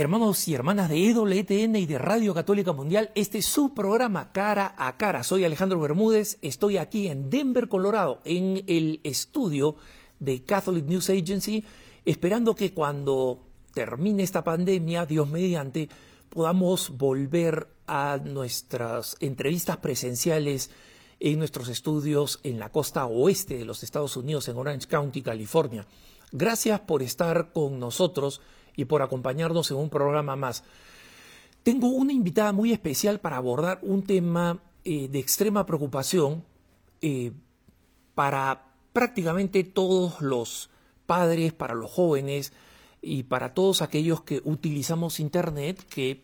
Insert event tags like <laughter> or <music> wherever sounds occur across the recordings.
Hermanos y hermanas de EWTN y de Radio Católica Mundial, este es su programa Cara a Cara. Soy Alejandro Bermúdez, estoy aquí en Denver, Colorado, en el estudio de Catholic News Agency, esperando que cuando termine esta pandemia, Dios mediante, podamos volver a nuestras entrevistas presenciales en nuestros estudios en la costa oeste de los Estados Unidos, en Orange County, California. Gracias por estar con nosotros y por acompañarnos en un programa más. Tengo una invitada muy especial para abordar un tema eh, de extrema preocupación eh, para prácticamente todos los padres, para los jóvenes y para todos aquellos que utilizamos Internet, que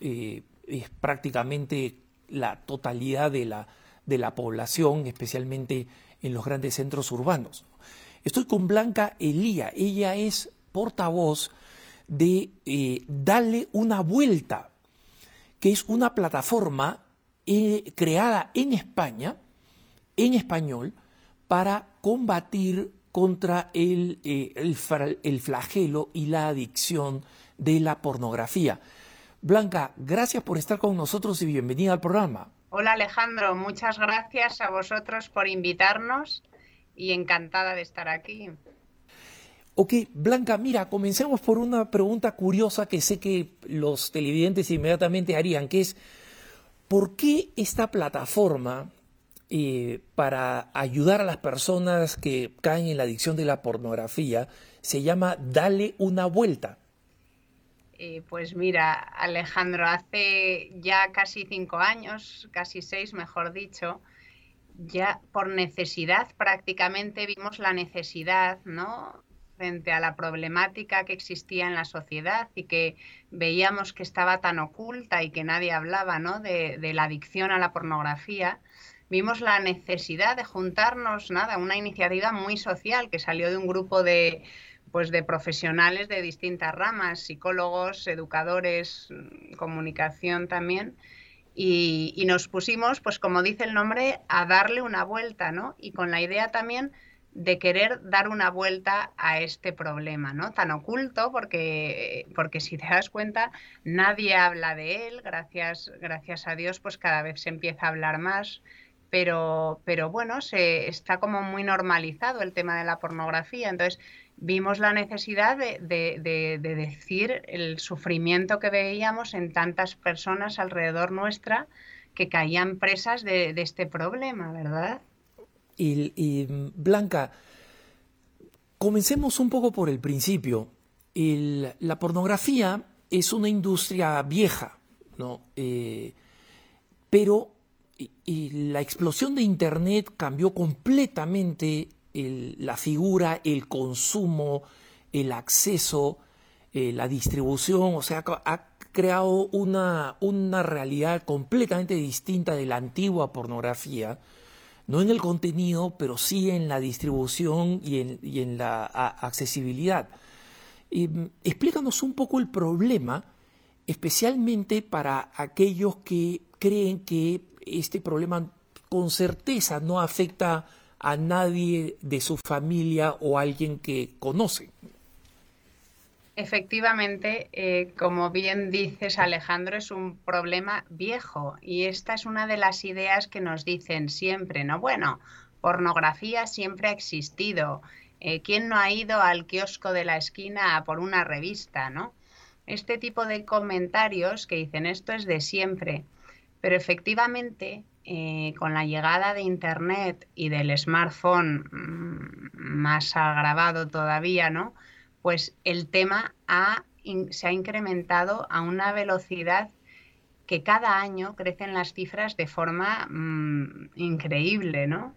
eh, es prácticamente la totalidad de la, de la población, especialmente en los grandes centros urbanos. Estoy con Blanca Elía, ella es portavoz de eh, darle una vuelta, que es una plataforma eh, creada en España, en español, para combatir contra el, eh, el, flagelo y la adicción de la pornografía. Blanca, gracias por estar con nosotros y bienvenida al programa. Hola Alejandro, muchas gracias a vosotros por invitarnos y encantada de estar aquí. Ok, Blanca, mira, comencemos por una pregunta curiosa que sé que los televidentes inmediatamente harían, que es, ¿por qué esta plataforma eh, para ayudar a las personas que caen en la adicción de la pornografía se llama Dale una vuelta? Eh, pues mira, Alejandro, hace ya casi cinco años, casi seis, mejor dicho, ya por necesidad prácticamente vimos la necesidad, ¿no? Frente a la problemática que existía en la sociedad y que veíamos que estaba tan oculta y que nadie hablaba ¿no? de, la adicción a la pornografía, vimos la necesidad de juntarnos, nada, una iniciativa muy social que salió de un grupo de pues de profesionales de distintas ramas, psicólogos, educadores, comunicación también, y, y, nos pusimos, pues como dice el nombre, a darle una vuelta, ¿no? Y con la idea también de querer dar una vuelta a este problema, ¿no? Tan oculto, porque, porque si te das cuenta, nadie habla de él, gracias, gracias a Dios, pues cada vez se empieza a hablar más, pero, pero bueno, se está como muy normalizado el tema de la pornografía. Entonces, vimos la necesidad de, de, de decir el sufrimiento que veíamos en tantas personas alrededor nuestra que caían presas de este problema, ¿verdad? Y, Blanca, comencemos un poco por el principio. la pornografía es una industria vieja, ¿no? Eh, pero la explosión de Internet cambió completamente la figura, el consumo, el acceso, eh, la distribución, o sea, ha creado una realidad completamente distinta de la antigua pornografía no en el contenido, pero sí en la distribución y en, la accesibilidad. Mm, explícanos un poco el problema, especialmente para aquellos que creen que este problema con certeza no afecta a nadie de su familia o a alguien que conoce. Efectivamente, eh, como bien dices Alejandro, es un problema viejo y esta es una de las ideas que nos dicen siempre, ¿no? Bueno, pornografía siempre ha existido. Eh, ¿Quién no ha ido al kiosco de la esquina a por una revista, ¿no? Este tipo de comentarios que dicen esto es de siempre, pero efectivamente eh, con la llegada de Internet y del smartphone mm, más agravado todavía, ¿no? Pues el tema se ha incrementado a una velocidad que cada año crecen las cifras de forma mm, increíble, ¿no?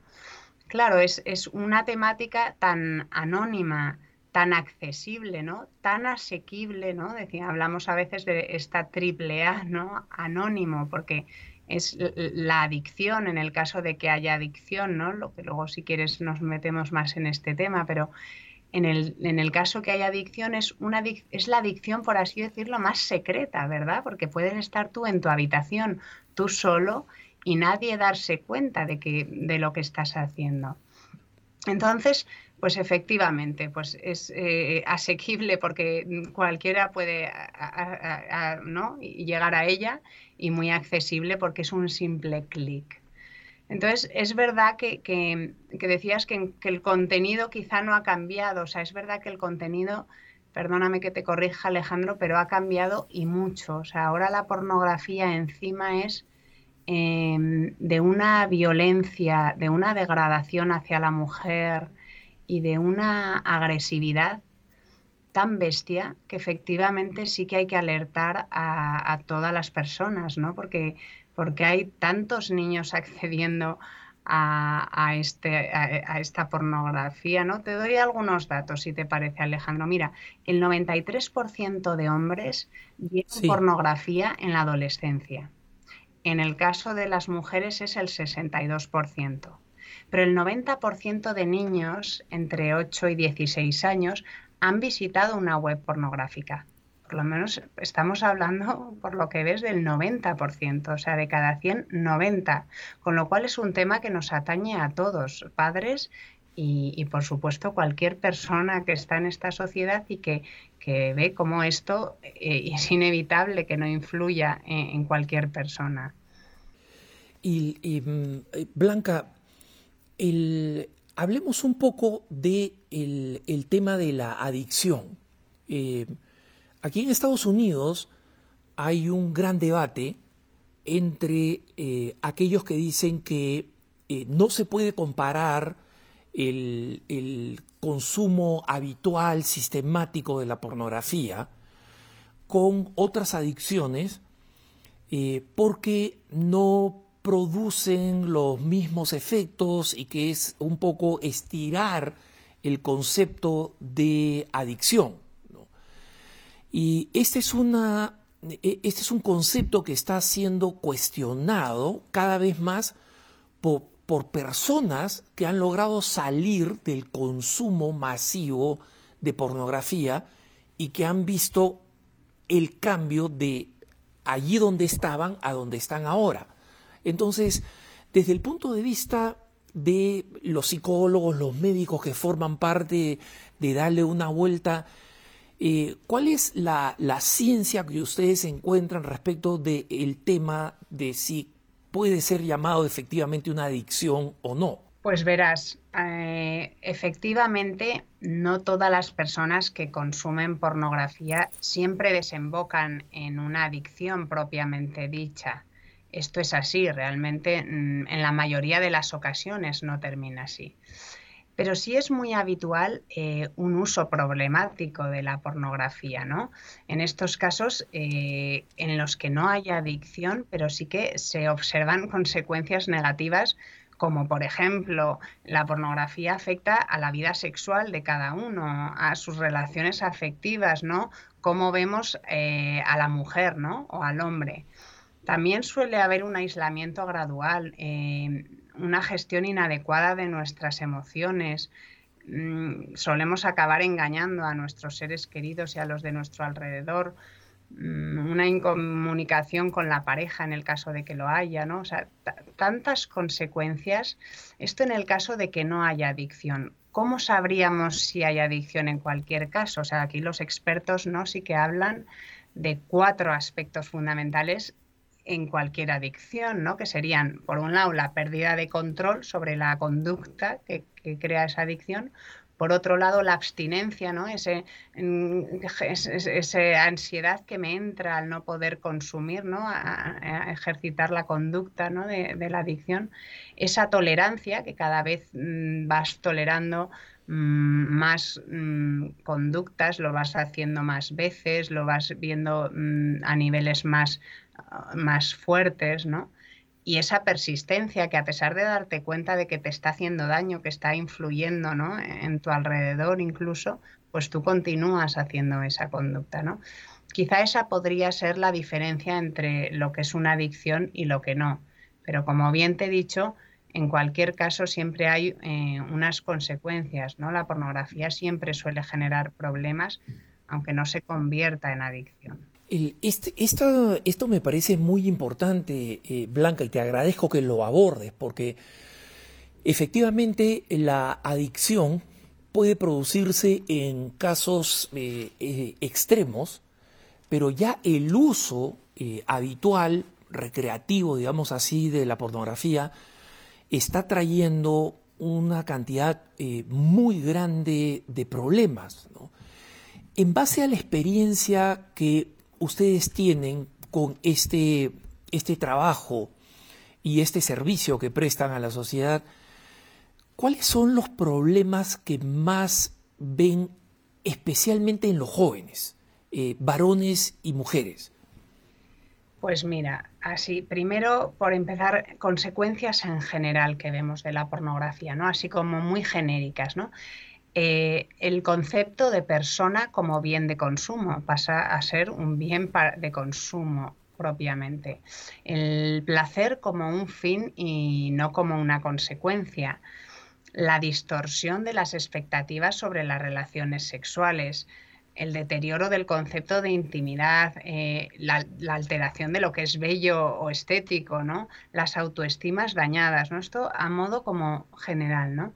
Claro, es, una temática tan anónima, tan accesible, ¿no? Tan asequible, ¿no? Decía, hablamos a veces de esta triple A, ¿no? Anónimo, porque es la adicción, en el caso de que haya adicción, ¿no? Lo que luego si quieres nos metemos más en este tema, pero en el, en el caso que haya adicción es, una, es la adicción, por así decirlo, más secreta, ¿verdad? Porque puedes estar tú en tu habitación, tú solo, y nadie darse cuenta de, que, de lo que estás haciendo. Entonces, Pues efectivamente, pues es eh, asequible porque cualquiera puede ¿no? llegar a ella y muy accesible porque es un simple clic. Entonces, es verdad que, decías que, el contenido quizá no ha cambiado, o sea, es verdad que el contenido, perdóname que te corrija Alejandro, pero ha cambiado y mucho. O sea, ahora la pornografía encima es em, de una violencia, de una degradación hacia la mujer y de una agresividad tan bestia que efectivamente sí que hay que alertar a, a todas las personas, ¿no? Porque porque hay tantos niños accediendo a, este, a, esta pornografía, ¿no? Te doy algunos datos, si te parece, Alejandro. Mira, el 93% de hombres vieron pornografía en la adolescencia. En el caso de las mujeres es el 62%. Pero el 90% de niños entre 8 y 16 años han visitado una web pornográfica por lo menos estamos hablando, por lo que ves, del 90%, o sea, de cada 100, 90, con lo cual es un tema que nos atañe a todos, padres y, por supuesto cualquier persona que está en esta sociedad y que, ve cómo esto eh, es inevitable que no influya en, cualquier persona. Y, mm, eh, Blanca, hablemos un poco del de el, tema de la adicción. Eh, Aquí en Estados Unidos hay un gran debate entre eh, aquellos que dicen que eh, no se puede comparar el, consumo habitual, sistemático de la pornografía con otras adicciones eh, porque no producen los mismos efectos y que es un poco estirar el concepto de adicción. Y este es, una, e, este es un concepto que está siendo cuestionado cada vez más por, por personas que han logrado salir del consumo masivo de pornografía y que han visto el cambio de allí donde estaban a donde están ahora. Entonces, desde el punto de vista de los psicólogos, los médicos que forman parte de darle una vuelta eh, ¿Cuál es la, ciencia que ustedes encuentran respecto del tema de si puede ser llamado efectivamente una adicción o no? Pues verás, eh, efectivamente no todas las personas que consumen pornografía siempre desembocan en una adicción propiamente dicha. Esto es así, realmente mm, en la mayoría de las ocasiones no termina así. Pero sí es muy habitual eh, un uso problemático de la pornografía, ¿no? En estos casos eh, en los que no hay adicción, pero sí que se observan <laughs> consecuencias negativas como por ejemplo la pornografía afecta a la vida sexual de cada uno, a sus relaciones afectivas, ¿no? Cómo vemos eh, a la mujer, ¿no? O al hombre. También suele haber un aislamiento gradual una gestión inadecuada de nuestras emociones. Mm, solemos acabar engañando a nuestros seres queridos y a los de nuestro alrededor. Mm, una incomunicación con la pareja en el caso de que lo haya, ¿no? O sea, tantas consecuencias. Esto en el caso de que no haya adicción. ¿Cómo sabríamos si hay adicción en cualquier caso? O sea, aquí los expertos no sí que hablan de cuatro aspectos fundamentales en cualquier adicción, ¿no? que serían, por un lado, la pérdida de control sobre la conducta que, crea esa adicción, por otro lado, la abstinencia, ¿no? Ese, esa ansiedad que me entra al no poder consumir, ¿no? A, ejercitar la conducta ¿no? de, la adicción. Esa tolerancia que cada vez mm, vas tolerando mm, más mm, conductas, lo vas haciendo más veces, lo vas viendo a niveles más más fuertes, ¿no? Y esa persistencia que a pesar de darte cuenta de que te está haciendo daño, que está influyendo, ¿no? En tu alrededor incluso, pues tú continúas haciendo esa conducta, ¿no? Quizá esa podría ser la diferencia entre lo que es una adicción y lo que no. Pero como bien te he dicho, en cualquier caso siempre hay eh, unas consecuencias, ¿no? La pornografía siempre suele generar problemas, aunque no se convierta en adicción. Este, esto me parece muy importante, eh, Blanca, y te agradezco que lo abordes, porque efectivamente la adicción puede producirse en casos eh, eh, extremos, pero ya el uso habitual, recreativo, digamos así, de la pornografía, está trayendo una cantidad muy grande de problemas. En base a la experiencia que ustedes tienen con este, este trabajo y este servicio que prestan a la sociedad, ¿cuáles son los problemas que más ven especialmente en los jóvenes, eh, varones y mujeres? Pues mira, así, primero por empezar, consecuencias en general que vemos de la pornografía, ¿no? Así como muy genéricas, ¿no? Eh, el concepto de persona como bien de consumo pasa a ser un bien de consumo propiamente. El placer como un fin y no como una consecuencia. La distorsión de las expectativas sobre las relaciones sexuales. El deterioro del concepto de intimidad, eh, la, alteración de lo que es bello o estético, ¿no? Las autoestimas dañadas, ¿no? Esto a modo como general, ¿no?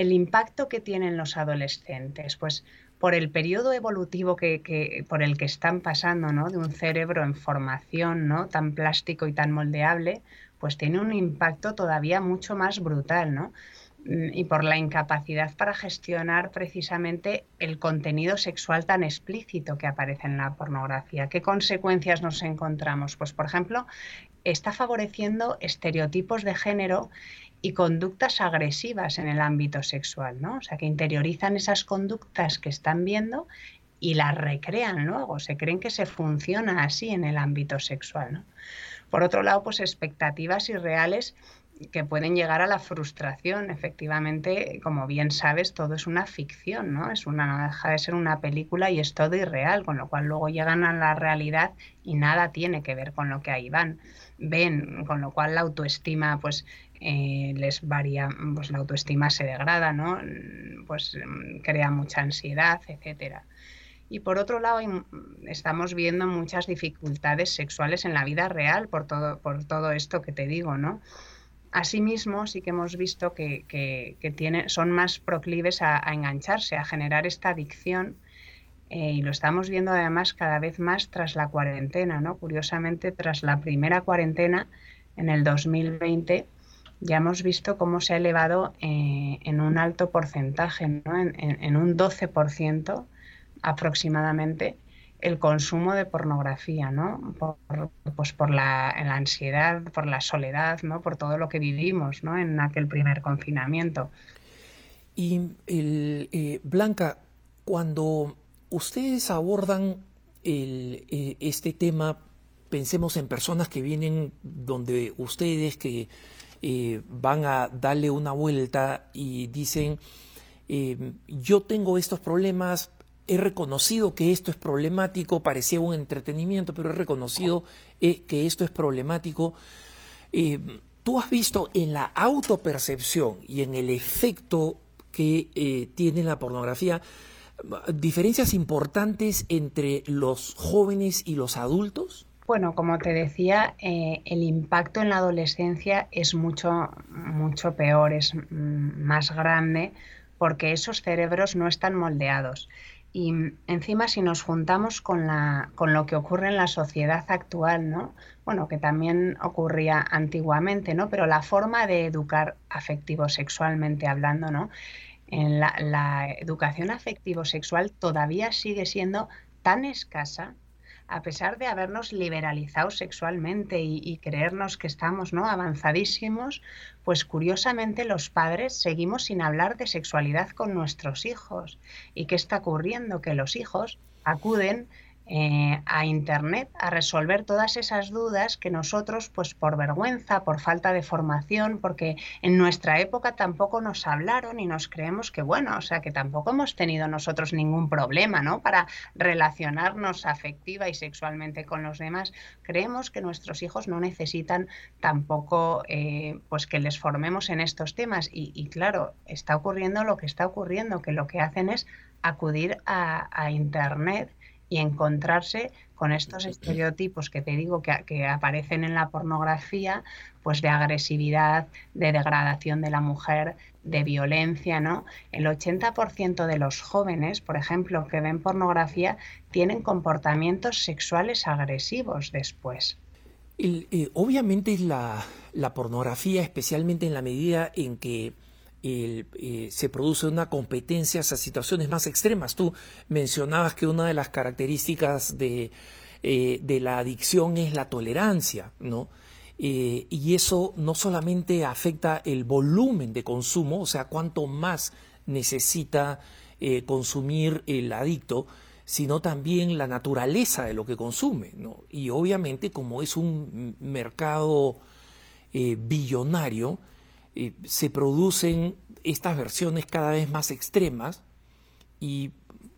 El impacto que tienen los adolescentes, pues por el periodo evolutivo que, por el que están pasando, ¿no? De un cerebro en formación, ¿no? Tan plástico y tan moldeable, pues tiene un impacto todavía mucho más brutal, ¿no? Mm, y por la incapacidad para gestionar precisamente el contenido sexual tan explícito que aparece en la pornografía. ¿Qué consecuencias nos encontramos? Pues, por ejemplo, está favoreciendo estereotipos de género y conductas agresivas en el ámbito sexual, ¿no? O sea, que interiorizan esas conductas que están viendo y las recrean luego, se creen que se funciona así en el ámbito sexual, ¿no? Por otro lado, pues expectativas irreales que pueden llegar a la frustración. Efectivamente, como bien sabes, todo es una ficción, ¿no? Es una, no deja de ser una película y es todo irreal, con lo cual luego llegan a la realidad y nada tiene que ver con lo que ahí van, ven, con lo cual la autoestima, pues eh, les varía, pues la autoestima se degrada, ¿no? Pues mm, crea mucha ansiedad, etcétera. Y por otro lado, estamos viendo muchas dificultades sexuales en la vida real por todo, por todo esto que te digo, ¿no? Asimismo, sí que hemos visto que, que, son más proclives a, engancharse, a generar esta adicción, eh, y lo estamos viendo además cada vez más tras la cuarentena, ¿no? Curiosamente, tras la primera cuarentena en el 2020, ya hemos visto cómo se ha elevado eh, en un alto porcentaje, ¿no? en, un 12% aproximadamente, el consumo de pornografía, ¿no? Por, pues por la, ansiedad, por la soledad, ¿no? Por todo lo que vivimos, ¿no? En aquel primer confinamiento. Y eh, Blanca, cuando ustedes abordan eh, este tema, pensemos en personas que vienen donde ustedes, que eh, van a darle una vuelta y dicen, eh, yo tengo estos problemas, he reconocido que esto es problemático, parecía un entretenimiento, pero he reconocido eh, que esto es problemático. Tú has visto en la autopercepción y en el efecto que tiene la pornografía diferencias importantes entre los jóvenes y los adultos? Bueno, como te decía, eh, el impacto en la adolescencia es mucho, mucho peor, es más grande, porque esos cerebros no están moldeados. Y encima, si nos juntamos con, la, con lo que ocurre en la sociedad actual, ¿no? Bueno, que también ocurría antiguamente, ¿no? Pero la forma de educar afectivo-sexualmente hablando, ¿no? En la, la educación afectivo-sexual todavía sigue siendo tan escasa a pesar de habernos liberalizado sexualmente y, creernos que estamos ¿no? avanzadísimos, pues curiosamente los padres seguimos sin hablar de sexualidad con nuestros hijos. ¿Y qué está ocurriendo? Que los hijos acuden eh, a Internet a resolver todas esas dudas que nosotros, pues por vergüenza, por falta de formación, porque en nuestra época tampoco nos hablaron y nos creemos que, bueno, o sea, que tampoco hemos tenido nosotros ningún problema, ¿no? Para relacionarnos afectiva y sexualmente con los demás. Creemos que nuestros hijos no necesitan tampoco, eh, pues que les formemos en estos temas. Y, y, claro, está ocurriendo lo que está ocurriendo, que lo que hacen es acudir a, a Internet y encontrarse con estos estereotipos que te digo que, que aparecen en la pornografía, pues de agresividad, de degradación de la mujer, de violencia, ¿no? El 80% de los jóvenes, por ejemplo, que ven pornografía, tienen comportamientos sexuales agresivos después. Eh, obviamente la, la, pornografía, especialmente en la medida en que eh, se produce una competencia hacia situaciones más extremas. Tú mencionabas que una de las características de, eh, la adicción es la tolerancia, ¿no? y eso no solamente afecta el volumen de consumo, o sea, cuánto más necesita consumir el adicto, sino también la naturaleza de lo que consume. Y obviamente como es un mercado eh, billonario, se producen estas versiones cada vez más extremas y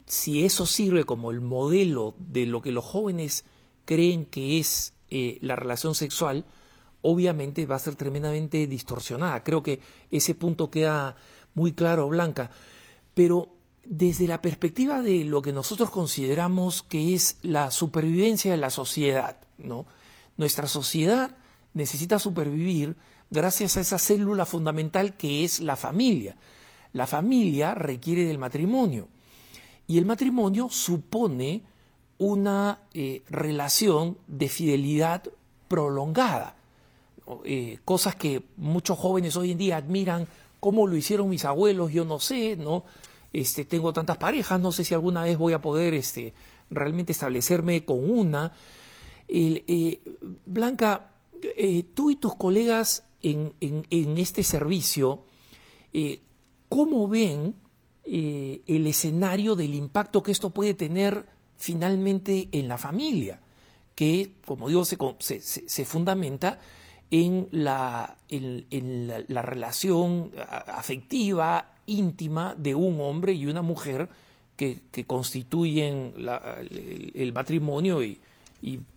si eso sirve como el modelo de lo que los jóvenes creen que es eh, la relación sexual, obviamente va a ser tremendamente distorsionada. Creo que ese punto queda muy claro, Blanca. Pero desde la perspectiva de lo que nosotros consideramos que es la supervivencia de la sociedad, ¿no? Nuestra sociedad necesita supervivir gracias a esa célula fundamental que es la familia. La familia requiere del matrimonio y el matrimonio supone una eh, relación de fidelidad prolongada, eh, cosas que muchos jóvenes hoy en día admiran, cómo lo hicieron mis abuelos, yo no sé, ¿no? este, tengo tantas parejas, no sé si alguna vez voy a poder este, realmente establecerme con una. Eh, Blanca, tú y tus colegas en, este servicio, eh, ¿cómo ven el escenario del impacto que esto puede tener finalmente en la familia? Que, como digo, se, se, fundamenta en la, en la relación afectiva, íntima de un hombre y una mujer que, constituyen el, matrimonio y,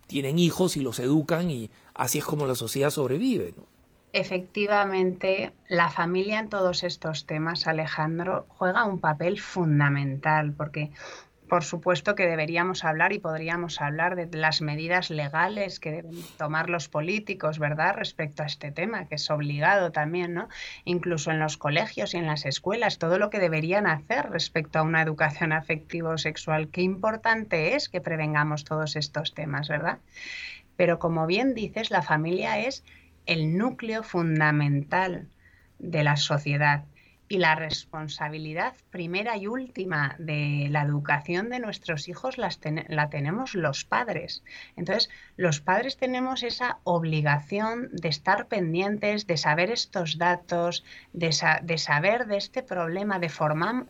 tienen hijos y los educan y así es como la sociedad sobrevive. Efectivamente, la familia en todos estos temas, Alejandro, juega un papel fundamental porque por supuesto que deberíamos hablar y podríamos hablar de las medidas legales que deben tomar los políticos, ¿verdad?, respecto a este tema, que es obligado también, ¿no? Incluso en los colegios y en las escuelas, todo lo que deberían hacer respecto a una educación afectivo-sexual. Qué importante es que prevengamos todos estos temas, ¿verdad? Pero como bien dices, la familia es el núcleo fundamental de la sociedad y la responsabilidad primera y última de la educación de nuestros hijos la tenemos los padres. Entonces, los padres tenemos esa obligación de estar pendientes, de saber estos datos, de, saber de este problema, de,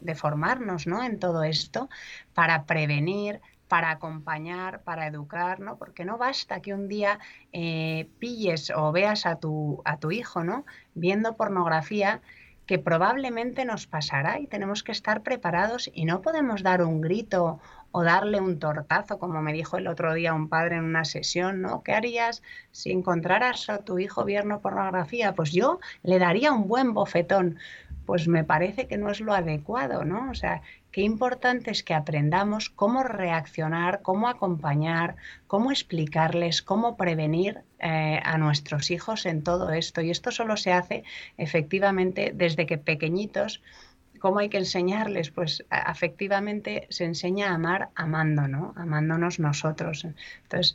de formarnos ¿no? en todo esto para prevenir, para acompañar, para educar, ¿no? Porque no basta que un día eh, pilles o veas a tu, a tu hijo, ¿no? Viendo pornografía que probablemente nos pasará y tenemos que estar preparados y no podemos dar un grito o darle un tortazo, como me dijo el otro día un padre en una sesión, ¿no? ¿Qué harías si encontraras a tu hijo viendo pornografía? Pues yo le daría un buen bofetón. Pues me parece que no es lo adecuado, ¿no? O sea, qué importante es que aprendamos cómo reaccionar, cómo acompañar, cómo explicarles, cómo prevenir eh, a nuestros hijos en todo esto. Y esto solo se hace efectivamente desde que pequeñitos ¿Cómo hay que enseñarles? Pues afectivamente se enseña a amar amando, ¿no? Amándonos nosotros. Entonces,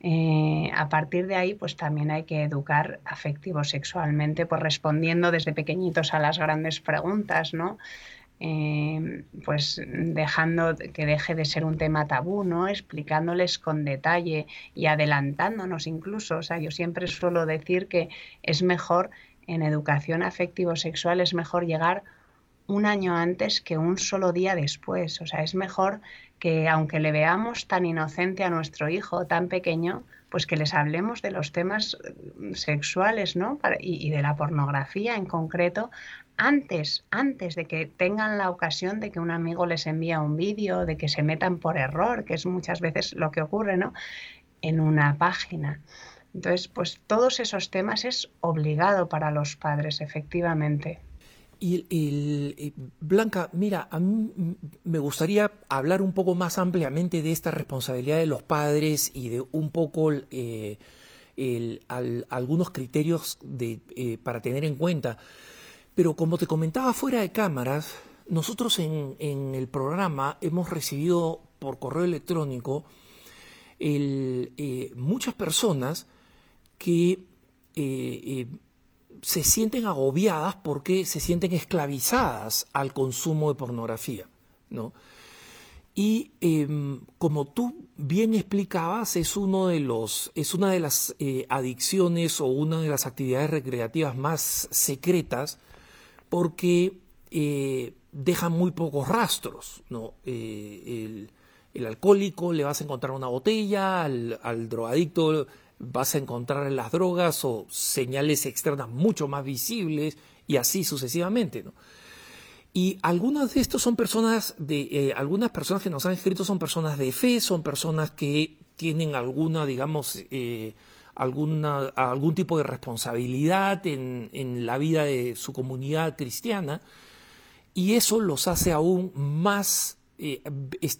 eh, a partir de ahí, pues también hay que educar afectivo sexualmente, pues respondiendo desde pequeñitos a las grandes preguntas, ¿no? Em, pues dejando que deje de ser un tema tabú, ¿no? Explicándoles con detalle y adelantándonos incluso. O sea, yo siempre suelo decir que es mejor en educación afectivo-sexual, es mejor llegar un año antes que un solo día después. O sea, es mejor que aunque le veamos tan inocente a nuestro hijo, tan pequeño, pues que les hablemos de los temas sexuales, ¿no? y, de la pornografía en concreto, antes, antes de que tengan la ocasión de que un amigo les envía un vídeo, de que se metan por error, que es muchas veces lo que ocurre, ¿no? En una página. Entonces, pues todos esos temas es obligado para los padres, efectivamente. Y Blanca, mira, a mí me gustaría hablar un poco más ampliamente de esta responsabilidad de los padres y de un poco eh, algunos criterios de, eh, para tener en cuenta. Pero como te comentaba fuera de cámaras, nosotros en, el programa hemos recibido por correo electrónico muchas personas que se sienten agobiadas porque se sienten esclavizadas al consumo de pornografía, ¿no? Y em, como tú bien explicabas, es, uno de los, es una de las eh, adicciones o una de las actividades recreativas más secretas porque eh, dejan muy pocos rastros. ¿no? Eh, el, alcohólico le vas a encontrar una botella, al, drogadicto vas a encontrar en las drogas o señales externas mucho más visibles y así sucesivamente. ¿no? Y algunas de estos son personas, de, eh, algunas personas que nos han escrito son personas de fe, son personas que tienen alguna, digamos, eh, alguna, algún tipo de responsabilidad en, en, la vida de su comunidad cristiana y eso los hace aún más, eh,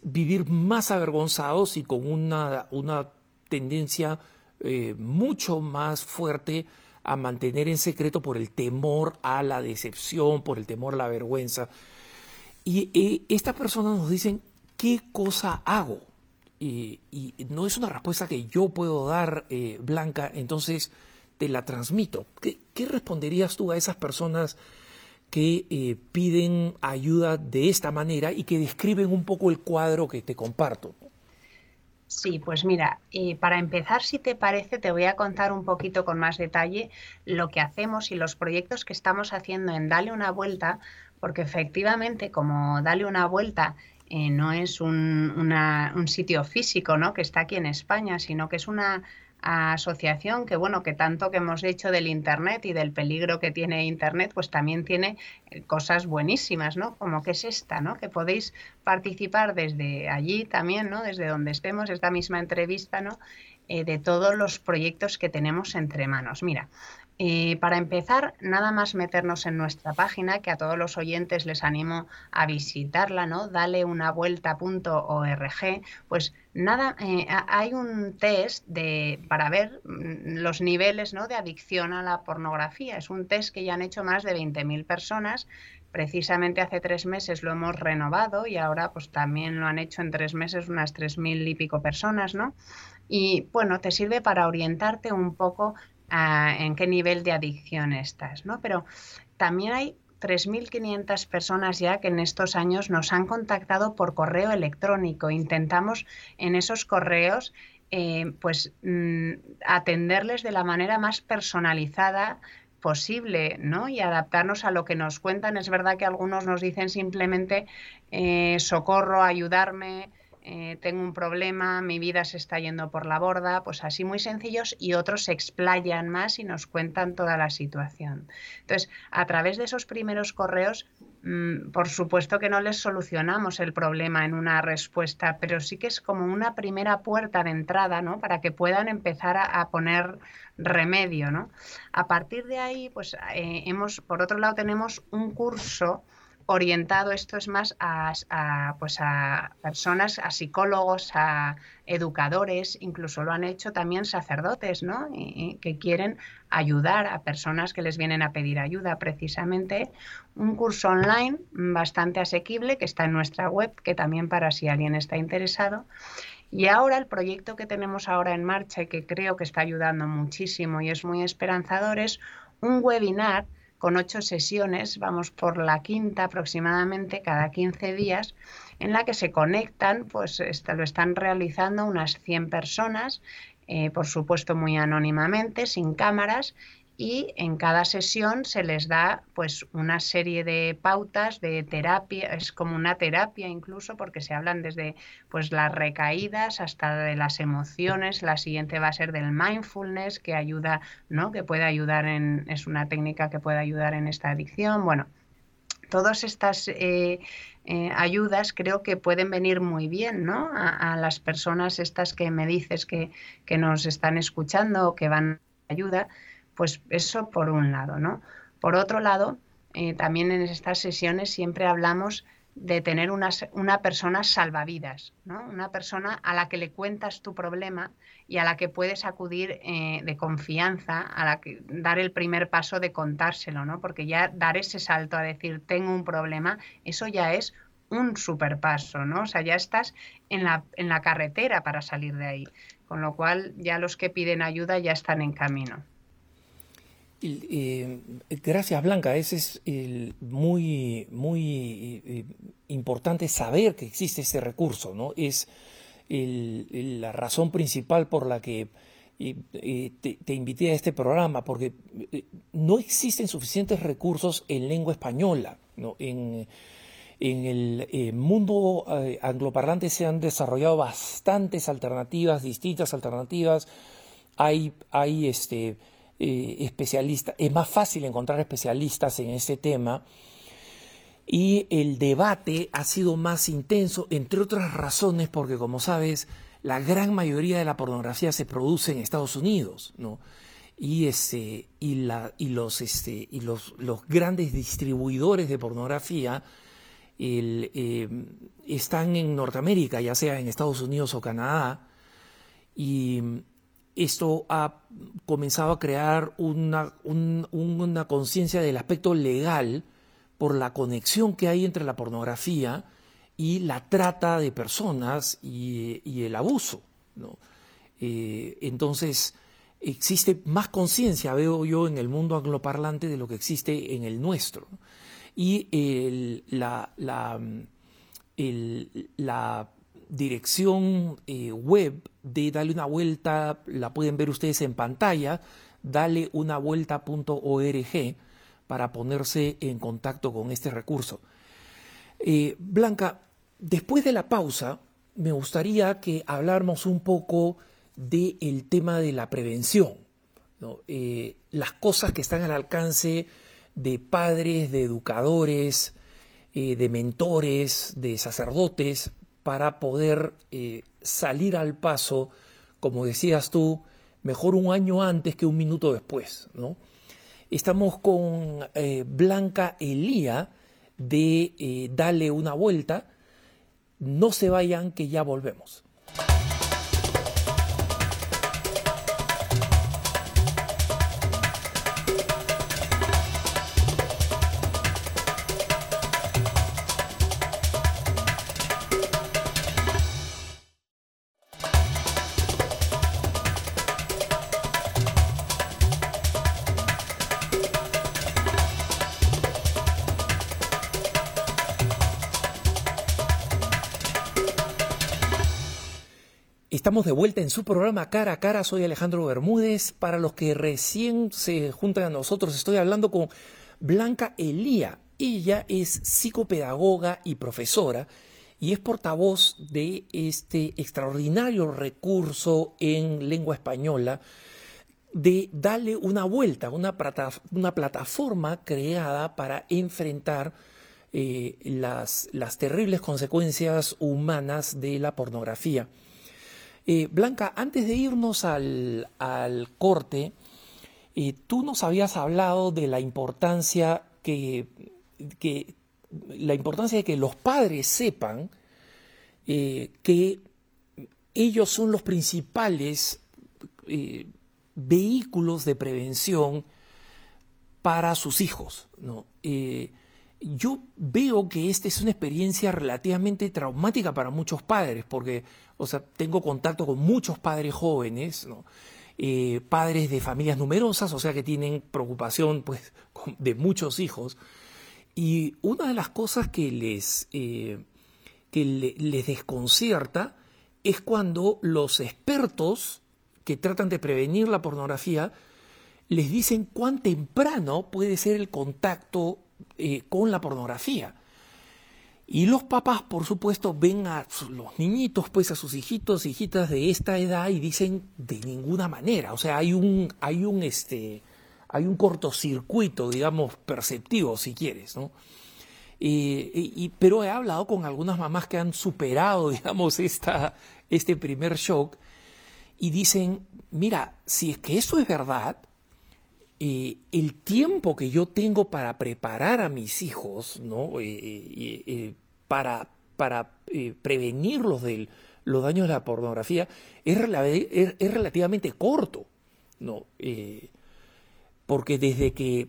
vivir más avergonzados y con una, una tendencia eh, mucho más fuerte a mantener en secreto por el temor a la decepción, por el temor a la vergüenza. Y eh, estas personas nos dicen, ¿qué cosa hago? Y no es una respuesta que yo puedo dar, eh, Blanca, entonces te la transmito. ¿Qué, responderías tú a esas personas que piden ayuda de esta manera y que describen un poco el cuadro que te comparto? Sí, pues mira, eh, para empezar, si te parece, te voy a contar un poquito con más detalle lo que hacemos y los proyectos que estamos haciendo en Dale una vuelta, porque efectivamente, como Dale una vuelta eh, no es un, un, sitio físico, ¿no? Que está aquí en España, sino que es una asociación que bueno que tanto que hemos hecho del internet y del peligro que tiene internet pues también tiene eh, cosas buenísimas no como que es esta no que podéis participar desde allí también no desde donde estemos esta misma entrevista no eh, de todos los proyectos que tenemos entre manos. Mira para empezar, nada más meternos en nuestra página, que a todos los oyentes les animo a visitarla, ¿no? Dale una vuelta.org, pues nada, eh, hay un test de, para ver mm, los niveles ¿no? de adicción a la pornografía. Es un test que ya han hecho más de 20.000 personas. Precisamente hace tres meses lo hemos renovado y ahora pues también lo han hecho en tres meses unas 3.000 y pico personas, ¿no? Y bueno, te sirve para orientarte un poco en qué nivel de adicción estás, ¿no? Pero también hay 3.500 personas ya que en estos años nos han contactado por correo electrónico. Intentamos en esos correos eh, pues mm, atenderles de la manera más personalizada posible, ¿no? Y adaptarnos a lo que nos cuentan. Es verdad que algunos nos dicen simplemente eh, socorro, ayudarme, eh, tengo un problema, mi vida se está yendo por la borda, pues así muy sencillos y otros se explayan más y nos cuentan toda la situación. Entonces, a través de esos primeros correos, mm, por supuesto que no les solucionamos el problema en una respuesta, pero sí que es como una primera puerta de entrada, ¿no? Para que puedan empezar a, poner remedio, ¿no? A partir de ahí, pues eh, hemos, por otro lado, tenemos un curso orientado, esto es más a, pues a personas, a psicólogos, a educadores, incluso lo han hecho también sacerdotes, ¿no? Y, que quieren ayudar a personas que les vienen a pedir ayuda, precisamente. Un curso online bastante asequible que está en nuestra web, que también para si alguien está interesado. Y ahora el proyecto que tenemos ahora en marcha y que creo que está ayudando muchísimo y es muy esperanzador es un webinar con ocho sesiones, vamos por la quinta aproximadamente cada 15 días, en la que se conectan, pues lo están realizando unas 100 personas, eh, por supuesto muy anónimamente, sin cámaras, y en cada sesión se les da pues una serie de pautas de terapia, es como una terapia incluso porque se hablan desde pues las recaídas hasta de las emociones, la siguiente va a ser del mindfulness que ayuda, ¿no? que puede ayudar en es una técnica que puede ayudar en esta adicción, bueno, todas estas eh, eh, ayudas creo que pueden venir muy bien ¿no? a, las personas estas que me dices que, que nos están escuchando o que van a ayuda pues eso por un lado, ¿no? Por otro lado, eh, también en estas sesiones siempre hablamos de tener una, una, persona salvavidas, ¿no? una persona a la que le cuentas tu problema y a la que puedes acudir eh, de confianza, a la que dar el primer paso de contárselo, ¿no? porque ya dar ese salto a decir tengo un problema, eso ya es un super paso, ¿no? O sea, ya estás en la, en la carretera para salir de ahí, con lo cual ya los que piden ayuda ya están en camino. Eh, gracias, Blanca. Es, es muy, muy eh, importante saber que existe ese recurso, ¿no? Es la razón principal por la que eh, te, invité a este programa, porque no existen suficientes recursos en lengua española, ¿no? En, en el mundo angloparlante se han desarrollado bastantes alternativas, distintas alternativas. Hay, hay este, eh, especialistas, es más fácil encontrar especialistas en este tema y el debate ha sido más intenso, entre otras razones, porque como sabes, la gran mayoría de la pornografía se produce en Estados Unidos, ¿no? Y, ese, y, la, y, los, este, y los, los grandes distribuidores de pornografía eh, están en Norteamérica, ya sea en Estados Unidos o Canadá, y esto ha comenzado a crear una, una conciencia del aspecto legal por la conexión que hay entre la pornografía y la trata de personas y, el abuso. Eh, entonces, existe más conciencia, veo yo, en el mundo angloparlante de lo que existe en el nuestro. Y la, la, la dirección eh, web de Dale una vuelta, la pueden ver ustedes en pantalla, daleunavuelta.org para ponerse en contacto con este recurso. Eh, Blanca, después de la pausa, me gustaría que habláramos un poco del tema de la prevención, eh, las cosas que están al alcance de padres, de educadores, de mentores, de sacerdotes, para poder eh, salir al paso, como decías tú, mejor un año antes que un minuto después. ¿no? Estamos con eh, Blanca Elía de eh, Dale una vuelta. No se vayan que ya volvemos. Estamos de vuelta en su programa Cara a Cara. Soy Alejandro Bermúdez. Para los que recién se juntan a nosotros, estoy hablando con Blanca Elía. Ella es psicopedagoga y profesora y es portavoz de este extraordinario recurso en lengua española de darle una vuelta, una, una plataforma creada para enfrentar eh, las, las terribles consecuencias humanas de la pornografía. Eh, Blanca, antes de irnos al, corte, eh, tú nos habías hablado de la importancia que, la importancia de que los padres sepan eh, que ellos son los principales vehículos de prevención para sus hijos. ¿no? Yo veo que esta es una experiencia relativamente traumática para muchos padres, porque, o sea, tengo contacto con muchos padres jóvenes, eh, padres de familias numerosas, o sea, que tienen preocupación, pues, de muchos hijos. Y una de las cosas que les, eh, que les desconcierta es cuando los expertos que tratan de prevenir la pornografía les dicen cuán temprano puede ser el contacto eh, con la pornografía. Y los papás, por supuesto, ven a los niñitos, pues a sus hijitos, hijitas de esta edad y dicen de ninguna manera. O sea, hay un, hay un, este, hay un cortocircuito, digamos, perceptivo, si quieres, ¿no? y, pero he hablado con algunas mamás que han superado, <laughs> digamos, esta, este primer shock y dicen, mira, si es que eso es verdad, eh, el tiempo que yo tengo para preparar a mis hijos, ¿no? para, para prevenirlos de los daños de la pornografía es, es, relativamente corto, ¿no? porque desde que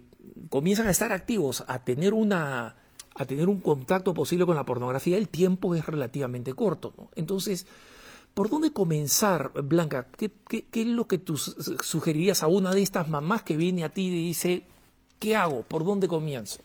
comienzan a estar activos, a tener una a tener un contacto posible con la pornografía, el tiempo es relativamente corto. ¿no? Entonces, ¿por dónde comenzar, Blanca? ¿Qué, es lo que tú sugerirías a una de estas mamás que viene a ti y dice, ¿qué hago? ¿Por dónde comienzo?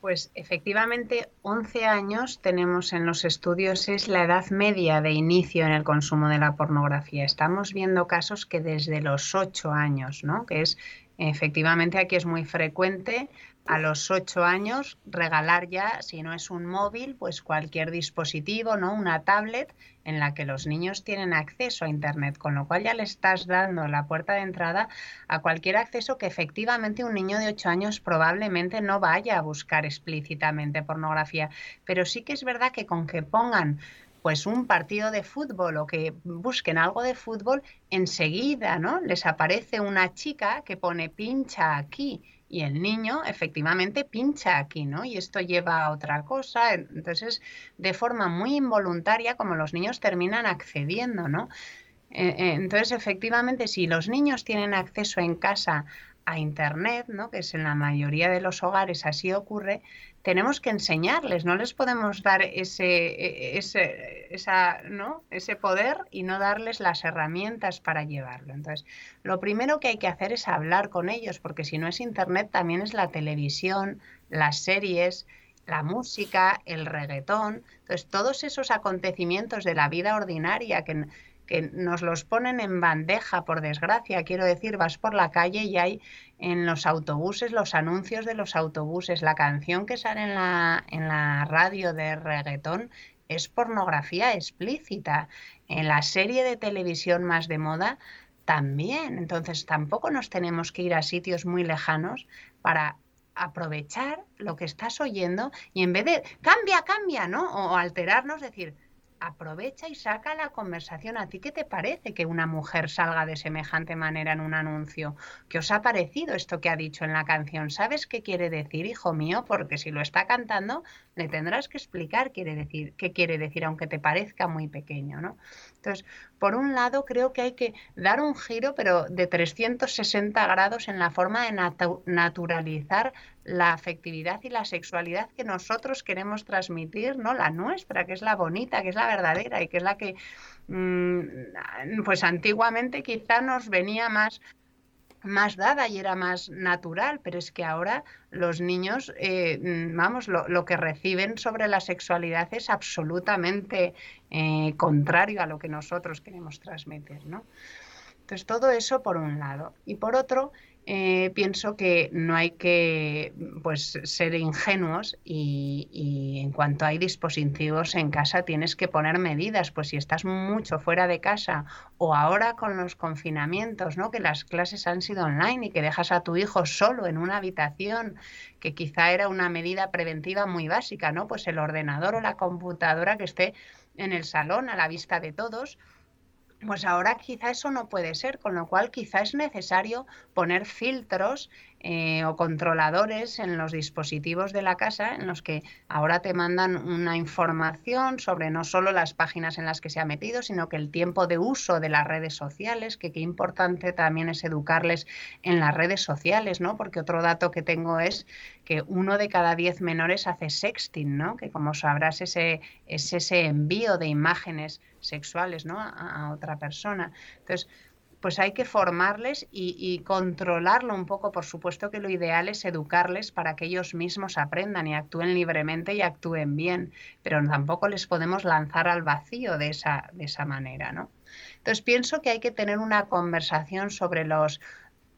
Pues efectivamente, 11 años tenemos en los estudios, es la edad media de inicio en el consumo de la pornografía. Estamos viendo casos que desde los 8 años, ¿no? Que es efectivamente aquí es muy frecuente a los ocho años regalar ya, si no es un móvil, pues cualquier dispositivo, ¿no? Una tablet en la que los niños tienen acceso a Internet, con lo cual ya le estás dando la puerta de entrada a cualquier acceso que efectivamente un niño de ocho años probablemente no vaya a buscar explícitamente pornografía. Pero sí que es verdad que con que pongan pues un partido de fútbol o que busquen algo de fútbol, enseguida, ¿no? Les aparece una chica que pone pincha aquí y el niño efectivamente pincha aquí, ¿no? Y esto lleva a otra cosa. Entonces, de forma muy involuntaria, como los niños terminan accediendo, ¿no? Eh, eh, entonces, efectivamente, si los niños tienen acceso en casa a Internet, ¿no? que es en la mayoría de los hogares así ocurre, tenemos que enseñarles, no les podemos dar ese, e, ese, esa, ¿no? ese poder y no darles las herramientas para llevarlo. Entonces, lo primero que hay que hacer es hablar con ellos, porque si no es Internet, también es la televisión, las series, la música, el reggaetón. Entonces, todos esos acontecimientos de la vida ordinaria que que nos los ponen en bandeja, por desgracia. Quiero decir, vas por la calle y hay en los autobuses los anuncios de los autobuses. La canción que sale en la, en la radio de reggaetón es pornografía explícita. En la serie de televisión más de moda también. Entonces tampoco nos tenemos que ir a sitios muy lejanos para aprovechar lo que estás oyendo y en vez de cambia, cambia, ¿no? O alterarnos, decir, aprovecha y saca la conversación. ¿A ti qué te parece que una mujer salga de semejante manera en un anuncio? ¿Qué os ha parecido esto que ha dicho en la canción? ¿Sabes qué quiere decir, hijo mío? Porque si lo está cantando, le tendrás que explicar quiere decir, qué quiere decir, aunque te parezca muy pequeño, ¿no? Entonces, por un lado, creo que hay que dar un giro, pero de 360 grados en la forma de naturalizar la afectividad y la sexualidad que nosotros queremos transmitir, ¿no? La nuestra, que es la bonita, que es la verdadera y que es la que, mm, pues antiguamente quizá nos venía más más dada y era más natural, pero es que ahora los niños, eh, mm, vamos, lo, que reciben sobre la sexualidad es absolutamente eh, contrario a lo que nosotros queremos transmitir, ¿no? Entonces, todo eso por un lado. Y por otro, eh, pienso que no hay que pues, ser ingenuos y, en cuanto hay dispositivos en casa tienes que poner medidas, pues si estás mucho fuera de casa o ahora con los confinamientos, ¿no? que las clases han sido online y que dejas a tu hijo solo en una habitación, que quizá era una medida preventiva muy básica, ¿no? pues el ordenador o la computadora que esté en el salón a la vista de todos pues ahora quizá eso no puede ser, con lo cual quizá es necesario poner filtros eh, o controladores en los dispositivos de la casa en los que ahora te mandan una información sobre no solo las páginas en las que se ha metido, sino que el tiempo de uso de las redes sociales, que qué importante también es educarles en las redes sociales, ¿no? Porque otro dato que tengo es que uno de cada diez menores hace sexting, ¿no? Que como sabrás ese, es ese envío de imágenes sexuales, ¿no? A, a otra persona. Entonces, pues hay que formarles y, controlarlo un poco. Por supuesto que lo ideal es educarles para que ellos mismos aprendan y actúen libremente y actúen bien, pero tampoco les podemos lanzar al vacío de esa, de esa manera, ¿no? Entonces pienso que hay que tener una conversación sobre los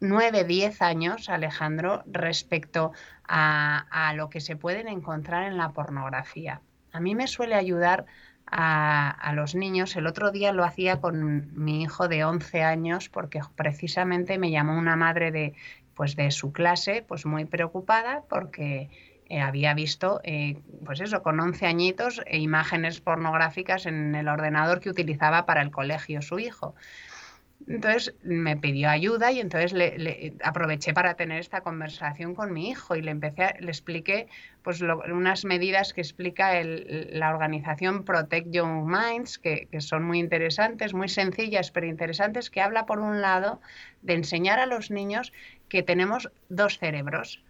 9, 10 años, Alejandro, respecto a, a lo que se pueden encontrar en la pornografía. A mí me suele ayudar a, los niños. El otro día lo hacía con mi hijo de 11 años porque precisamente me llamó una madre de, pues de su clase, pues muy preocupada porque eh, había visto, eh, pues eso, con 11 añitos, e imágenes pornográficas en el ordenador que utilizaba para el colegio su hijo. Entonces me pidió ayuda y entonces le, aproveché para tener esta conversación con mi hijo y le empecé, le expliqué pues unas medidas que explica la organización Protect Young Minds, que, que, son muy interesantes, muy sencillas pero interesantes, que habla por un lado de enseñar a los niños que tenemos dos cerebros.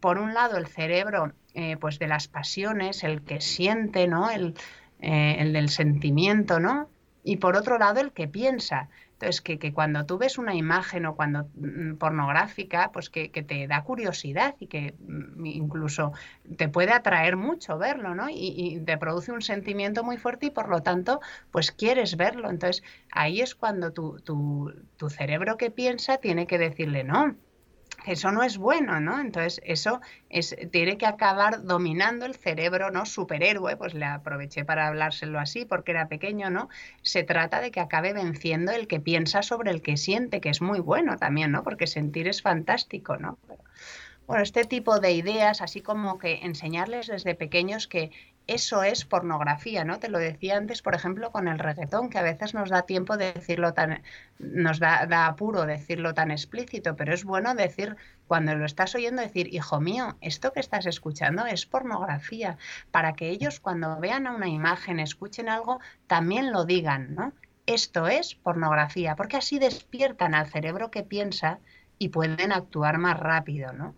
Por un lado el cerebro eh, pues de las pasiones, el que siente, ¿no? El, eh, el del sentimiento, ¿no? Y por otro lado el que piensa. Entonces, que, que, cuando tú ves una imagen o cuando mm, pornográfica, pues que, que, te da curiosidad y que mm, incluso te puede atraer mucho verlo, ¿no? Y, y, te produce un sentimiento muy fuerte y por lo tanto, pues quieres verlo. Entonces, ahí es cuando tu, tu, tu cerebro que piensa tiene que decirle, no, eso no es bueno, ¿no? Entonces, eso es, tiene que acabar dominando el cerebro, ¿no? Superhéroe, pues le aproveché para hablárselo así porque era pequeño, ¿no? Se trata de que acabe venciendo el que piensa sobre el que siente, que es muy bueno también, ¿no? Porque sentir es fantástico, ¿no? Bueno, este tipo de ideas, así como que enseñarles desde pequeños que eso es pornografía, ¿no? Te lo decía antes, por ejemplo, con el reggaetón, que a veces nos da tiempo de decirlo tan, nos da, da, apuro decirlo tan explícito, pero es bueno decir, cuando lo estás oyendo, decir, hijo mío, esto que estás escuchando es pornografía, para que ellos cuando vean una imagen, escuchen algo, también lo digan, ¿no? Esto es pornografía, porque así despiertan al cerebro que piensa y pueden actuar más rápido, ¿no?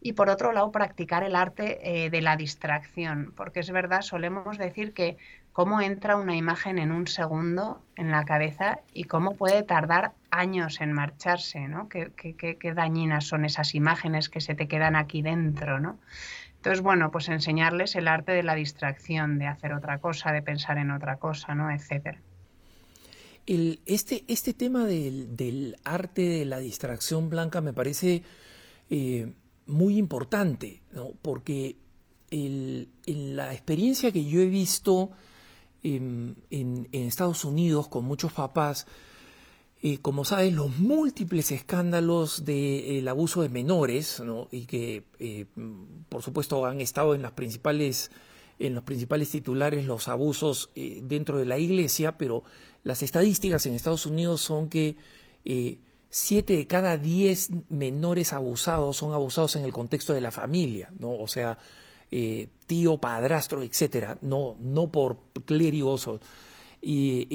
Y por otro lado, practicar el arte eh, de la distracción, porque es verdad, solemos decir que cómo entra una imagen en un segundo en la cabeza y cómo puede tardar años en marcharse, ¿no? Qué, qué, qué, dañinas son esas imágenes que se te quedan aquí dentro, ¿no? Entonces, bueno, pues enseñarles el arte de la distracción, de hacer otra cosa, de pensar en otra cosa, ¿no? Etcétera este, este tema del, arte de la distracción blanca me parece eh, muy importante, ¿no? porque en la experiencia que yo he visto en, Estados Unidos con muchos papás, eh, como sabes, los múltiples escándalos del abuso de menores, ¿no? y que eh, por supuesto han estado en las principales en los principales titulares los abusos dentro de la iglesia, pero las estadísticas en Estados Unidos son que eh, siete de cada diez menores abusados son abusados en el contexto de la familia, ¿no? O sea, eh, tío, padrastro, etcétera, no, no por clérigos. y,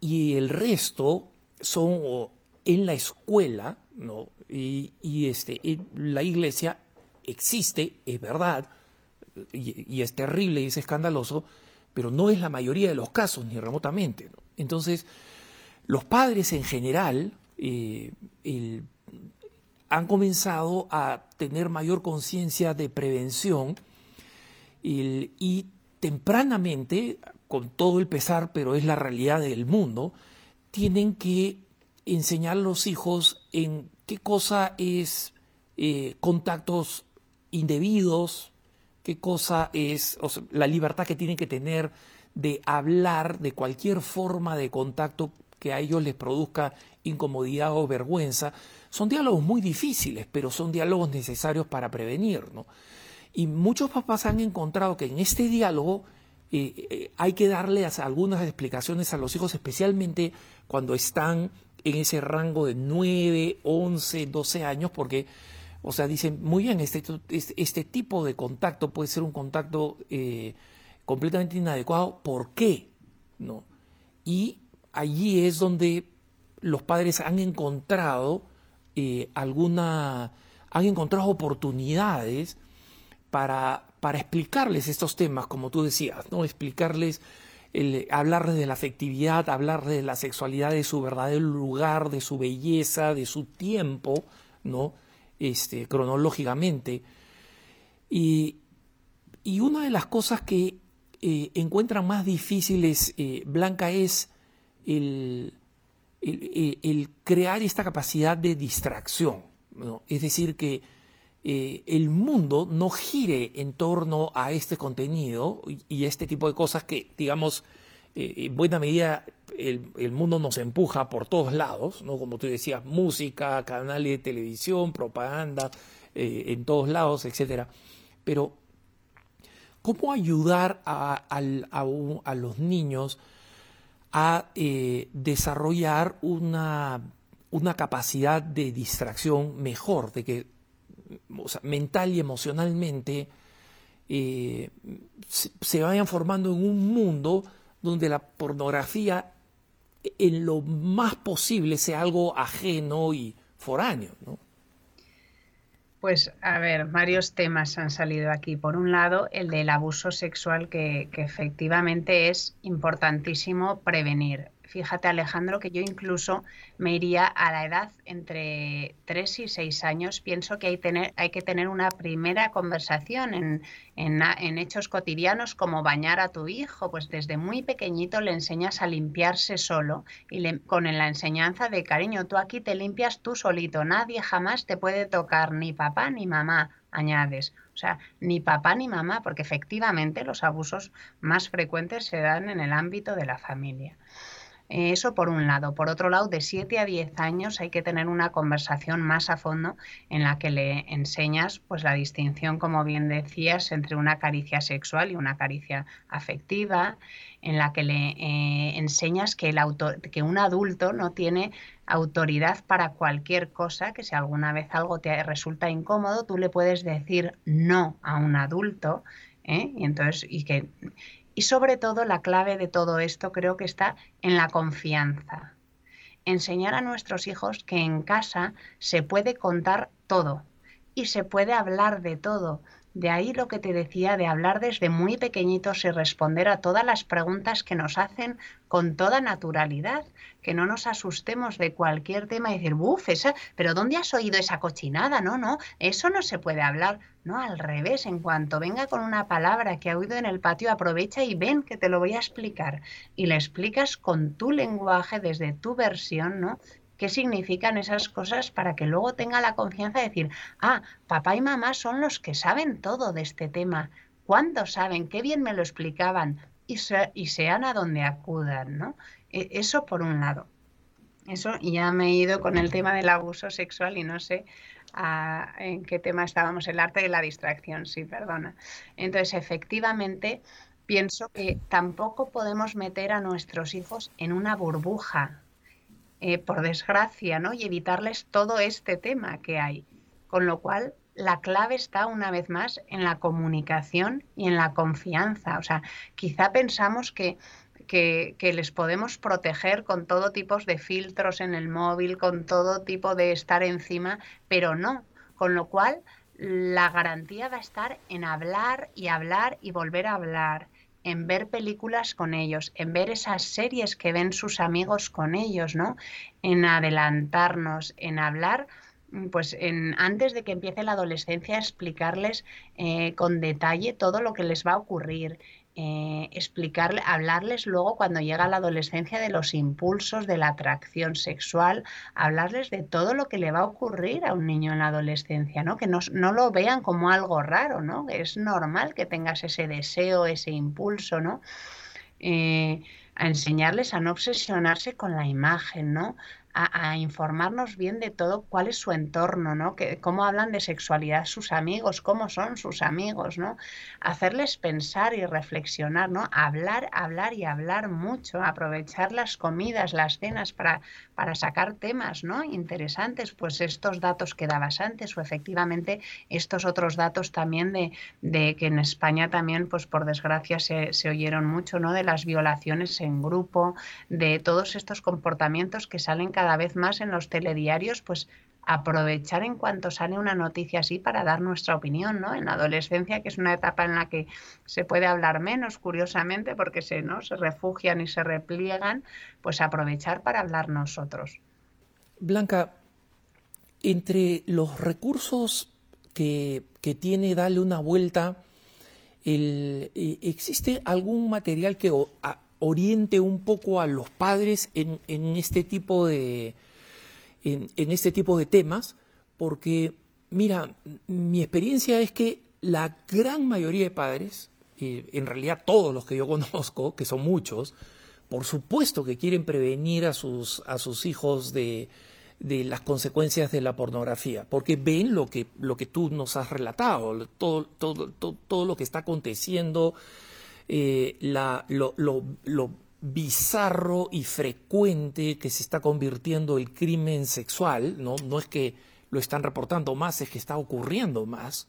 y, el resto son en la escuela, ¿no? Y, este, la iglesia existe, es verdad, y, es terrible y es escandaloso, pero no es la mayoría de los casos, ni remotamente. Entonces, los padres en general eh, han comenzado a tener mayor conciencia de prevención y tempranamente, con todo el pesar, pero es la realidad del mundo, tienen que enseñar a los hijos en qué cosa es eh, contactos indebidos, qué cosa es la libertad que tienen que tener de hablar de cualquier forma de contacto que a ellos les produzca incomodidad o vergüenza. Son diálogos muy difíciles, pero son diálogos necesarios para prevenir. ¿no? Y muchos papás han encontrado que en este diálogo eh, eh, hay que darle algunas explicaciones a los hijos, especialmente cuando están en ese rango de 9, 11, 12 años, porque o sea, dicen, muy bien, este, este, este, tipo de contacto puede ser un contacto eh, completamente inadecuado. ¿Por qué? ¿No? Y allí es donde los padres han encontrado eh, alguna, han encontrado oportunidades para, para explicarles estos temas, como tú decías, ¿no? Explicarles, el, hablarles de la afectividad, hablarles de la sexualidad, de su verdadero lugar, de su belleza, de su tiempo, ¿no? este, cronológicamente. Y, y, una de las cosas que eh, encuentran más difíciles, eh, Blanca, es el, el, crear esta capacidad de distracción. Es decir, que eh, el mundo no gire en torno a este contenido y, y este tipo de cosas que, digamos, en buena medida el, mundo nos empuja por todos lados, ¿no? Como tú decías, música, canales de televisión, propaganda, eh, en todos lados, etcétera. Pero, ¿cómo ayudar a, los niños a eh, desarrollar una, una, capacidad de distracción mejor, de que mental y emocionalmente eh, se, vayan formando en un mundo donde la pornografía en lo más posible sea algo ajeno y foráneo, ¿no? Pues a ver, varios temas han salido aquí. Por un lado, el del abuso sexual que, que efectivamente es importantísimo prevenir fíjate Alejandro que yo incluso me iría a la edad entre 3 y 6 años. Pienso que hay, tener, hay que tener una primera conversación en, hechos cotidianos como bañar a tu hijo. Pues desde muy pequeñito le enseñas a limpiarse solo y le, con la enseñanza de cariño, tú aquí te limpias tú solito, nadie jamás te puede tocar, ni papá ni mamá añades. O sea, ni papá ni mamá, porque efectivamente los abusos más frecuentes se dan en el ámbito de la familia. Eso por un lado. Por otro lado, de 7 a 10 años hay que tener una conversación más a fondo en la que le enseñas pues la distinción, como bien decías, entre una caricia sexual y una caricia afectiva, en la que le eh, enseñas que, el que un adulto no tiene autoridad para cualquier cosa, que si alguna vez algo te resulta incómodo, tú le puedes decir no a un adulto. ¿eh? Y entonces, y que y sobre todo la clave de todo esto creo que está en la confianza. Enseñar a nuestros hijos que en casa se puede contar todo y se puede hablar de todo. De ahí lo que te decía de hablar desde muy pequeñitos y responder a todas las preguntas que nos hacen con toda naturalidad, que no nos asustemos de cualquier tema y decir, buf, esa, pero ¿dónde has oído esa cochinada? No, no, eso no se puede hablar. No, al revés, en cuanto venga con una palabra que ha oído en el patio, aprovecha y ven que te lo voy a explicar. Y le explicas con tu lenguaje, desde tu versión, ¿no? qué significan esas cosas para que luego tenga la confianza de decir, ah, papá y mamá son los que saben todo de este tema. ¿Cuándo saben? Qué bien me lo explicaban y, y sean a donde acudan, ¿no? E, eso por un lado. Eso, ya me he ido con el tema del abuso sexual y no sé en qué tema estábamos, el arte de la distracción, sí, perdona. Entonces, efectivamente, pienso que tampoco podemos meter a nuestros hijos en una burbuja, eh, por desgracia, ¿no? Y evitarles todo este tema que hay. Con lo cual, la clave está una vez más en la comunicación y en la confianza. O sea, quizá pensamos que, que, les podemos proteger con todo tipo de filtros en el móvil, con todo tipo de estar encima, pero no. Con lo cual, la garantía va a estar en hablar y hablar y volver a hablar, en ver películas con ellos, en ver esas series que ven sus amigos con ellos, ¿no? En adelantarnos, en hablar pues en, antes de que empiece la adolescencia, explicarles eh, con detalle todo lo que les va a ocurrir, eh, explicarle, hablarles luego cuando llega la adolescencia de los impulsos, de la atracción sexual, hablarles de todo lo que le va a ocurrir a un niño en la adolescencia, ¿no? Que no, no lo vean como algo raro, ¿no? Es normal que tengas ese deseo, ese impulso, ¿no? Eh, a enseñarles a no obsesionarse con la imagen, ¿no? A, informarnos bien de todo, cuál es su entorno, ¿no? Que, cómo hablan de sexualidad sus amigos, cómo son sus amigos, ¿no? Hacerles pensar y reflexionar, ¿no? Hablar, hablar y hablar mucho, aprovechar las comidas, las cenas para, para sacar temas, ¿no? Interesantes, pues estos datos que dabas antes o efectivamente estos otros datos también de, de que en España también, pues por desgracia se, se oyeron mucho, ¿no? De las violaciones en grupo, de todos estos comportamientos que salen cada vez más en los telediarios, pues aprovechar en cuanto sale una noticia así para dar nuestra opinión, ¿no? En la adolescencia, que es una etapa en la que se puede hablar menos, curiosamente, porque se, ¿no? se refugian y se repliegan, pues aprovechar para hablar nosotros. Blanca, entre los recursos que, que tiene Dale una vuelta, el, eh, ¿existe algún material que oriente un poco a los padres en, este tipo de en, este tipo de temas porque mira mi experiencia es que la gran mayoría de padres en realidad todos los que yo <laughs> conozco que son muchos por supuesto que quieren prevenir a sus a sus hijos de, de las consecuencias de la pornografía, porque ven lo que, lo que tú nos has relatado, todo, todo, todo, todo lo que está aconteciendo eh, la, lo, lo, bizarro y frecuente que se está convirtiendo el crimen sexual, ¿no? No es que lo están reportando más, es que está ocurriendo más,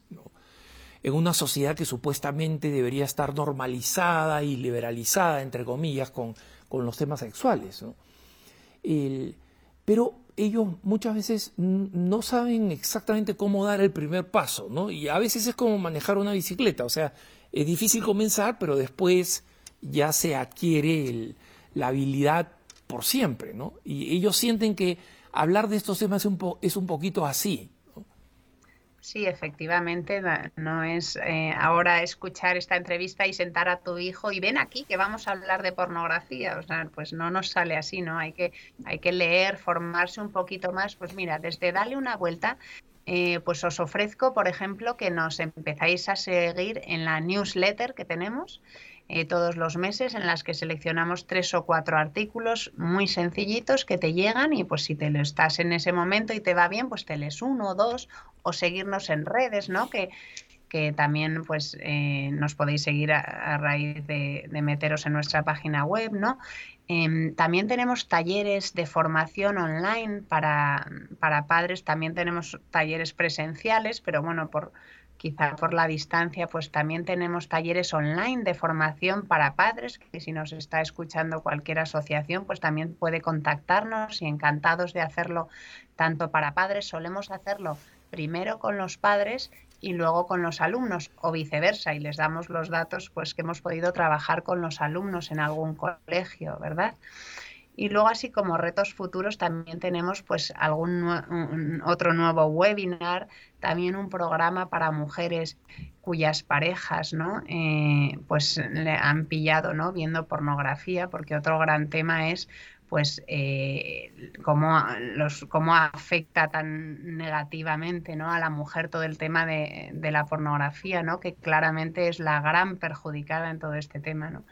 En una sociedad que supuestamente debería estar normalizada y liberalizada, entre comillas, con, con los temas sexuales, pero ellos muchas veces no saben exactamente cómo dar el primer paso, ¿no? Y a veces es como manejar una bicicleta, o sea, es difícil comenzar, pero después ya se adquiere la habilidad por siempre, ¿no? Y ellos sienten que hablar de estos temas es un, es un poquito así. Sí, efectivamente, no es eh, ahora escuchar esta entrevista y sentar a tu hijo y ven aquí que vamos a hablar de pornografía, o sea, pues no nos sale así, ¿no? Hay que, hay que leer, formarse un poquito más, pues mira, desde darle una vuelta, eh, pues os ofrezco, por ejemplo, que nos empezáis a seguir en la newsletter que tenemos eh, todos los meses en las que seleccionamos tres o cuatro artículos muy sencillitos que te llegan y pues si te lo estás en ese momento y te va bien, pues te lees uno o dos o seguirnos en redes, ¿no? Que, que también pues eh, nos podéis seguir a, raíz de, meteros en nuestra página web, ¿no? Em, también tenemos talleres de formación online para, para padres, también tenemos talleres presenciales, pero bueno, por quizá por la distancia, pues también tenemos talleres online de formación para padres, que si nos está escuchando cualquier asociación, pues también puede contactarnos y encantados de hacerlo tanto para padres. Solemos hacerlo primero con los padres y luego con los alumnos o viceversa y les damos los datos pues que hemos podido trabajar con los alumnos en algún colegio, ¿verdad? Y luego así como retos futuros también tenemos pues algún otro nuevo webinar, también un programa para mujeres cuyas parejas ¿no? Eh, pues le han pillado ¿no? viendo pornografía, porque otro gran tema es pues eh, cómo, los, cómo afecta tan negativamente ¿no? a la mujer todo el tema de, de la pornografía, ¿no? que claramente es la gran perjudicada en todo este tema. ¿no?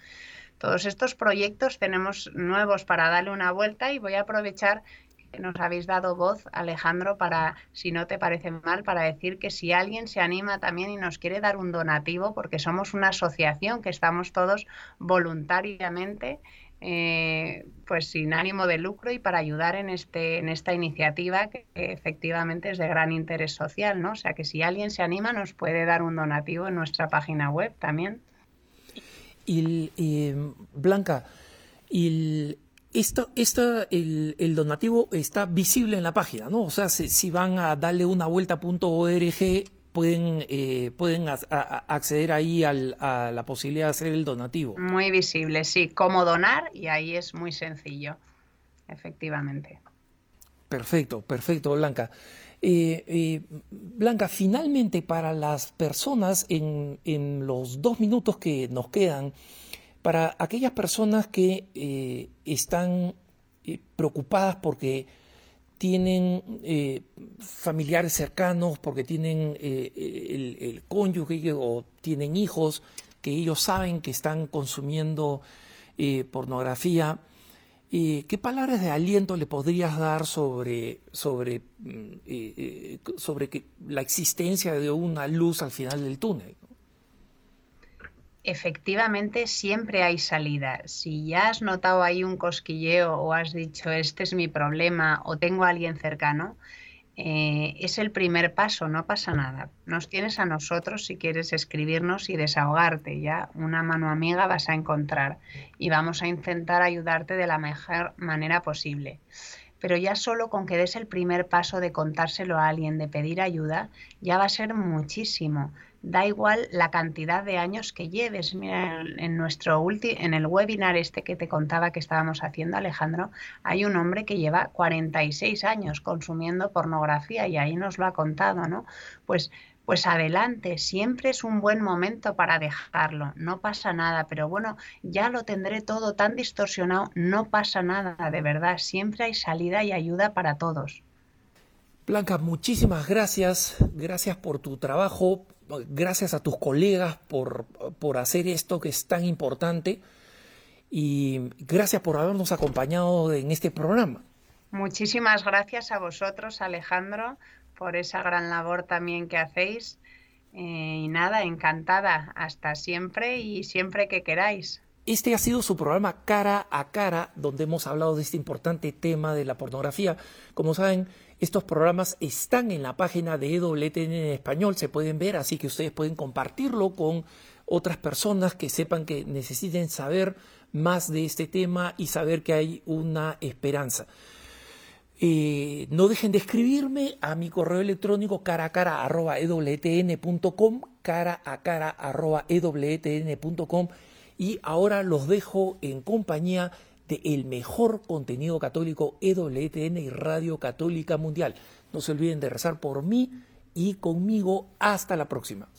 Todos estos proyectos tenemos nuevos para darle una vuelta y voy a aprovechar que nos habéis dado voz, Alejandro, para, si no te parece mal, para decir que si alguien se anima también y nos quiere dar un donativo, porque somos una asociación que estamos todos voluntariamente, eh, pues sin ánimo de lucro y para ayudar en, este, en esta iniciativa que, que efectivamente es de gran interés social, ¿no? O sea que si alguien se anima nos puede dar un donativo en nuestra página web también. Y, Blanca, el, esto, esto, el, el, donativo está visible en la página, ¿no? O sea, si, van a darle una vuelta a .org, pueden, eh, pueden acceder ahí al, a la posibilidad de hacer el donativo. Muy visible, sí. Cómo donar y ahí es muy sencillo, efectivamente. Perfecto, perfecto, Blanca. Eh, eh, Blanca, finalmente para las personas en, los dos minutos que nos quedan, para aquellas personas que eh, están preocupadas porque tienen familiares cercanos, porque tienen el, cónyuge o tienen hijos que ellos saben que están consumiendo pornografía, ¿Qué palabras de aliento le podrías dar sobre, sobre, mm, eh, eh, sobre que, la existencia de una luz al final del túnel? Efectivamente, siempre hay salida. Si ya has notado ahí un cosquilleo o has dicho, este es mi problema o tengo a alguien cercano, eh, es el primer paso, no pasa nada. Nos tienes a nosotros si quieres escribirnos y desahogarte, ya una mano amiga vas a encontrar y vamos a intentar ayudarte de la mejor manera posible. Pero ya solo con que des el primer paso de contárselo a alguien, de pedir ayuda, ya va a ser muchísimo da igual la cantidad de años que lleves. Mira, en nuestro en el webinar este que te contaba que estábamos haciendo, Alejandro, hay un hombre que lleva 46 años consumiendo pornografía y ahí nos lo ha contado, ¿no? Pues pues adelante, siempre es un buen momento para dejarlo, no pasa nada, pero bueno, ya lo tendré todo tan distorsionado, no pasa nada, de verdad, siempre hay salida y ayuda para todos. Blanca, muchísimas gracias, gracias por tu trabajo, gracias a tus colegas por, por hacer esto que es tan importante y gracias por habernos acompañado en este programa. Muchísimas gracias a vosotros, Alejandro, por esa gran labor también que hacéis. Eh, y nada, encantada. Hasta siempre y siempre que queráis. este ha sido su programa Cara a Cara, donde hemos hablado de este importante tema de la pornografía. Como saben, estos programas están en la página de EWTN en español, se pueden ver, así que ustedes pueden compartirlo con otras personas que sepan que necesiten saber más de este tema y saber que hay una esperanza. Eh, no dejen de escribirme a mi correo electrónico cara a cara arroba ewtn.com, cara a cara arroba ewtn.com y ahora los dejo en compañía de el mejor contenido católico EWTN y Radio Católica Mundial. No se olviden de rezar por mí y conmigo. Hasta la próxima.